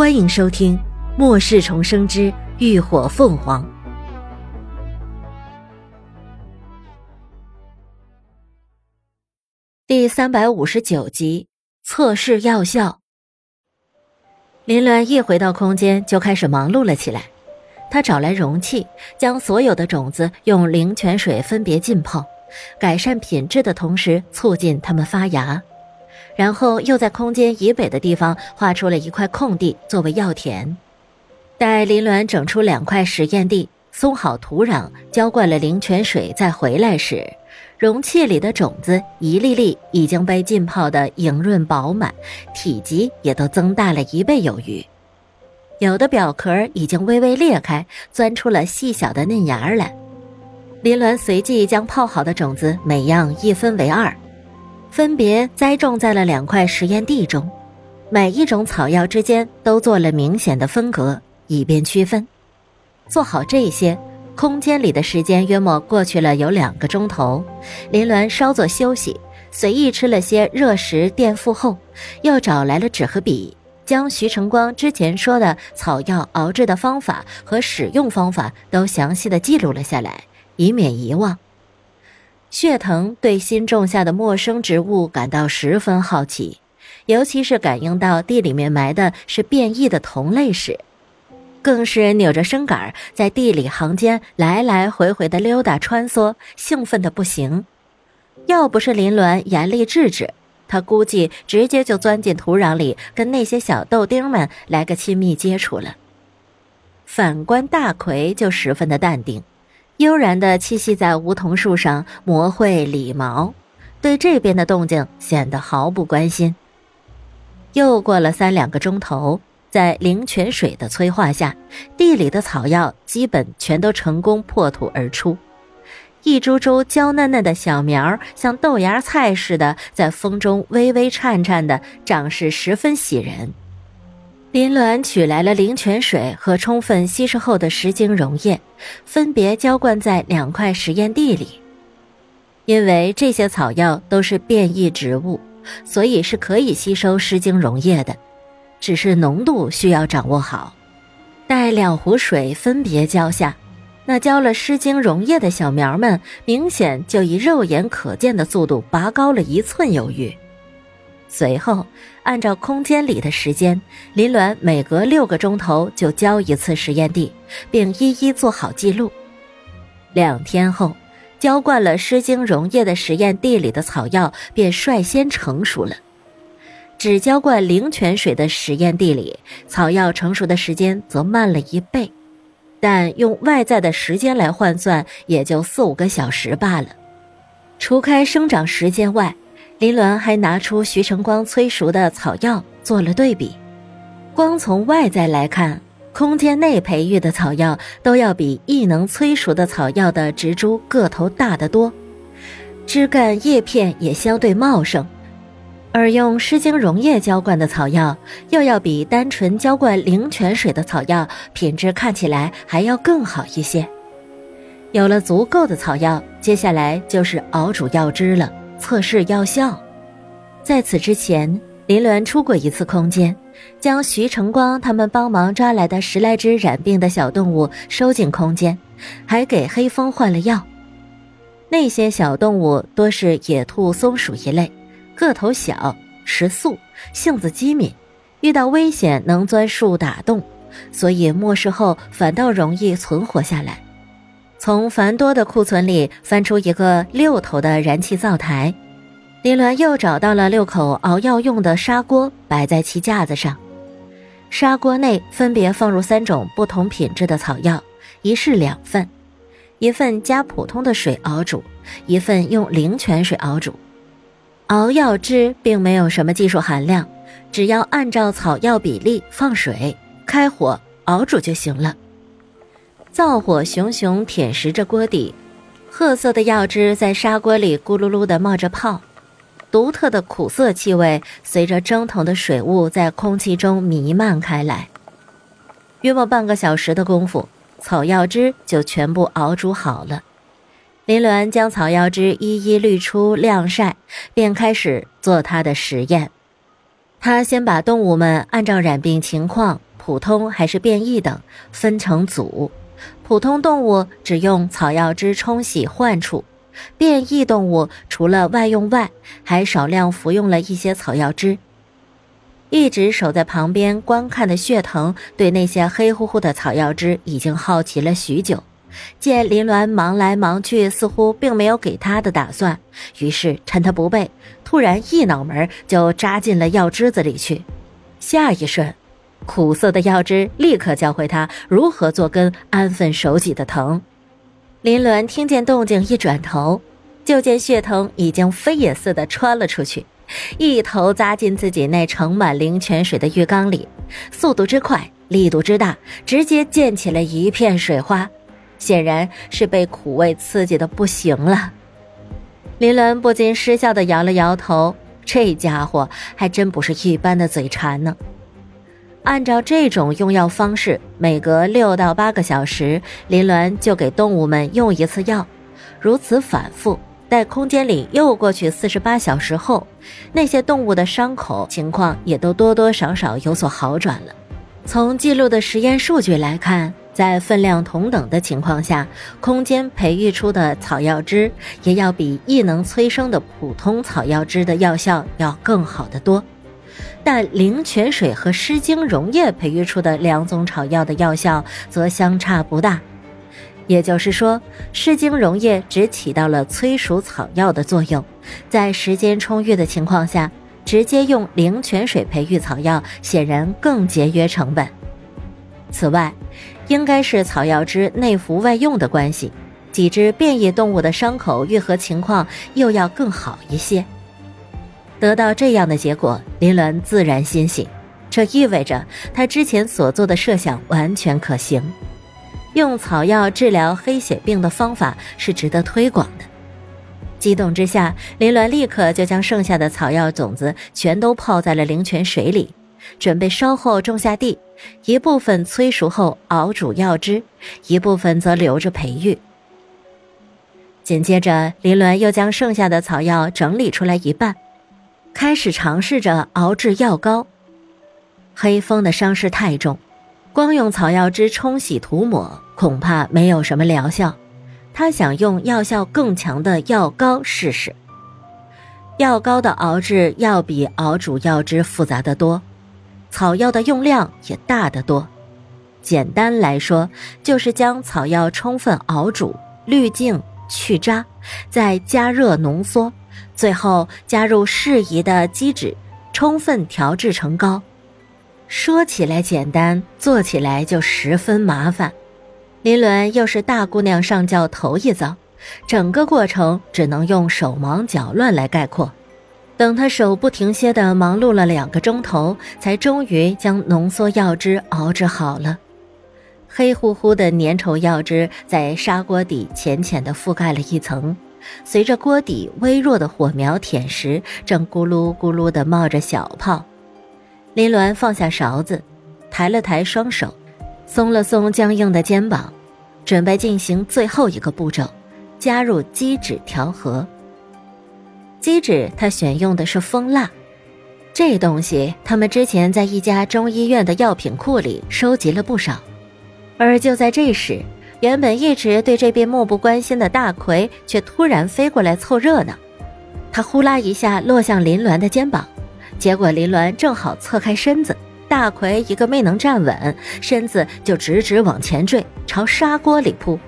欢迎收听《末世重生之浴火凤凰》第三百五十九集测试药效。林鸾一回到空间就开始忙碌了起来，他找来容器，将所有的种子用灵泉水分别浸泡，改善品质的同时促进它们发芽。然后又在空间以北的地方画出了一块空地作为药田。待林鸾整出两块实验地，松好土壤，浇灌了灵泉水，再回来时，容器里的种子一粒粒已经被浸泡的莹润饱满，体积也都增大了一倍有余。有的表壳已经微微裂开，钻出了细小的嫩芽来。林鸾随即将泡好的种子每样一分为二。分别栽种在了两块实验地中，每一种草药之间都做了明显的分隔，以便区分。做好这些，空间里的时间约莫过去了有两个钟头。林鸾稍作休息，随意吃了些热食垫腹后，又找来了纸和笔，将徐成光之前说的草药熬制的方法和使用方法都详细的记录了下来，以免遗忘。血藤对新种下的陌生植物感到十分好奇，尤其是感应到地里面埋的是变异的同类时，更是扭着身杆在地里行间来来回回的溜达穿梭，兴奋的不行。要不是林鸾严厉制止，他估计直接就钻进土壤里，跟那些小豆丁们来个亲密接触了。反观大奎就十分的淡定。悠然地栖息在梧桐树上磨会理毛，对这边的动静显得毫不关心。又过了三两个钟头，在灵泉水的催化下，地里的草药基本全都成功破土而出，一株株娇嫩嫩的小苗像豆芽菜似的，在风中微微颤颤的，长势十分喜人。林鸾取来了灵泉水和充分稀释后的石精溶液，分别浇灌在两块实验地里。因为这些草药都是变异植物，所以是可以吸收石精溶液的，只是浓度需要掌握好。待两壶水分别浇下，那浇了湿精溶液的小苗们，明显就以肉眼可见的速度拔高了一寸有余。随后，按照空间里的时间，林鸾每隔六个钟头就浇一次实验地，并一一做好记录。两天后，浇灌了湿精溶液的实验地里的草药便率先成熟了。只浇灌灵泉水的实验地里，草药成熟的时间则慢了一倍，但用外在的时间来换算，也就四五个小时罢了。除开生长时间外，林鸾还拿出徐成光催熟的草药做了对比，光从外在来看，空间内培育的草药都要比异能催熟的草药的植株个头大得多，枝干叶片也相对茂盛，而用湿精溶液浇灌的草药，又要比单纯浇灌灵泉水的草药品质看起来还要更好一些。有了足够的草药，接下来就是熬煮药汁了。测试药效，在此之前，林鸾出过一次空间，将徐成光他们帮忙抓来的十来只染病的小动物收进空间，还给黑风换了药。那些小动物多是野兔、松鼠一类，个头小，食素，性子机敏，遇到危险能钻树打洞，所以末世后反倒容易存活下来。从繁多的库存里翻出一个六头的燃气灶台，林鸾又找到了六口熬药用的砂锅，摆在其架子上。砂锅内分别放入三种不同品质的草药，一式两份，一份加普通的水熬煮，一份用灵泉水熬煮。熬药汁并没有什么技术含量，只要按照草药比例放水，开火熬煮就行了。灶火熊熊舔食着锅底，褐色的药汁在砂锅里咕噜噜地冒着泡，独特的苦涩气味随着蒸腾的水雾在空气中弥漫开来。约莫半个小时的功夫，草药汁就全部熬煮好了。林鸾将草药汁一一滤出晾晒，便开始做他的实验。他先把动物们按照染病情况。普通还是变异等，分成组。普通动物只用草药汁冲洗患处，变异动物除了外用外，还少量服用了一些草药汁。一直守在旁边观看的血藤，对那些黑乎乎的草药汁已经好奇了许久。见林鸾忙来忙去，似乎并没有给他的打算，于是趁他不备，突然一脑门就扎进了药汁子里去。下一瞬，苦涩的药汁立刻教会他如何做根安分守己的藤。林鸾听见动静，一转头，就见血藤已经飞也似的穿了出去，一头扎进自己那盛满灵泉水的浴缸里，速度之快，力度之大，直接溅起了一片水花。显然是被苦味刺激的不行了，林鸾不禁失笑的摇了摇头。这家伙还真不是一般的嘴馋呢。按照这种用药方式，每隔六到八个小时，林鸾就给动物们用一次药。如此反复，待空间里又过去四十八小时后，那些动物的伤口情况也都多多少少有所好转了。从记录的实验数据来看。在分量同等的情况下，空间培育出的草药汁也要比异能催生的普通草药汁的药效要更好得多。但灵泉水和狮精溶液培育出的两种草药的药效则相差不大。也就是说，狮精溶液只起到了催熟草药的作用，在时间充裕的情况下，直接用灵泉水培育草药显然更节约成本。此外，应该是草药汁内服外用的关系，几只变异动物的伤口愈合情况又要更好一些。得到这样的结果，林鸾自然欣喜，这意味着他之前所做的设想完全可行。用草药治疗黑血病的方法是值得推广的。激动之下，林鸾立刻就将剩下的草药种子全都泡在了灵泉水里。准备稍后种下地，一部分催熟后熬煮药汁，一部分则留着培育。紧接着，林鸾又将剩下的草药整理出来一半，开始尝试着熬制药膏。黑风的伤势太重，光用草药汁冲洗涂抹恐怕没有什么疗效。他想用药效更强的药膏试试。药膏的熬制要比熬煮药汁复杂的多。草药的用量也大得多，简单来说，就是将草药充分熬煮、滤净、去渣，再加热浓缩，最后加入适宜的基质，充分调制成膏。说起来简单，做起来就十分麻烦。林伦又是大姑娘上轿头一遭，整个过程只能用手忙脚乱来概括。等他手不停歇地忙碌了两个钟头，才终于将浓缩药汁熬制好了。黑乎乎的粘稠药汁在砂锅底浅浅地覆盖了一层，随着锅底微弱的火苗舔食，正咕噜咕噜地冒着小泡。林鸾放下勺子，抬了抬双手，松了松僵硬的肩膀，准备进行最后一个步骤，加入鸡脂调和。鸡脂，他选用的是蜂蜡，这东西他们之前在一家中医院的药品库里收集了不少。而就在这时，原本一直对这边漠不关心的大奎却突然飞过来凑热闹。他呼啦一下落向林鸾的肩膀，结果林鸾正好侧开身子，大奎一个没能站稳，身子就直直往前坠，朝砂锅里扑。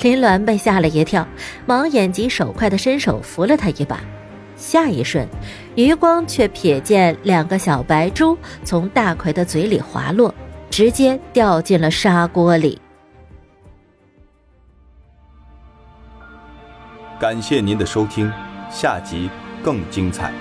林鸾被吓了一跳，忙眼疾手快的伸手扶了他一把。下一瞬，余光却瞥见两个小白珠从大奎的嘴里滑落，直接掉进了砂锅里。感谢您的收听，下集更精彩。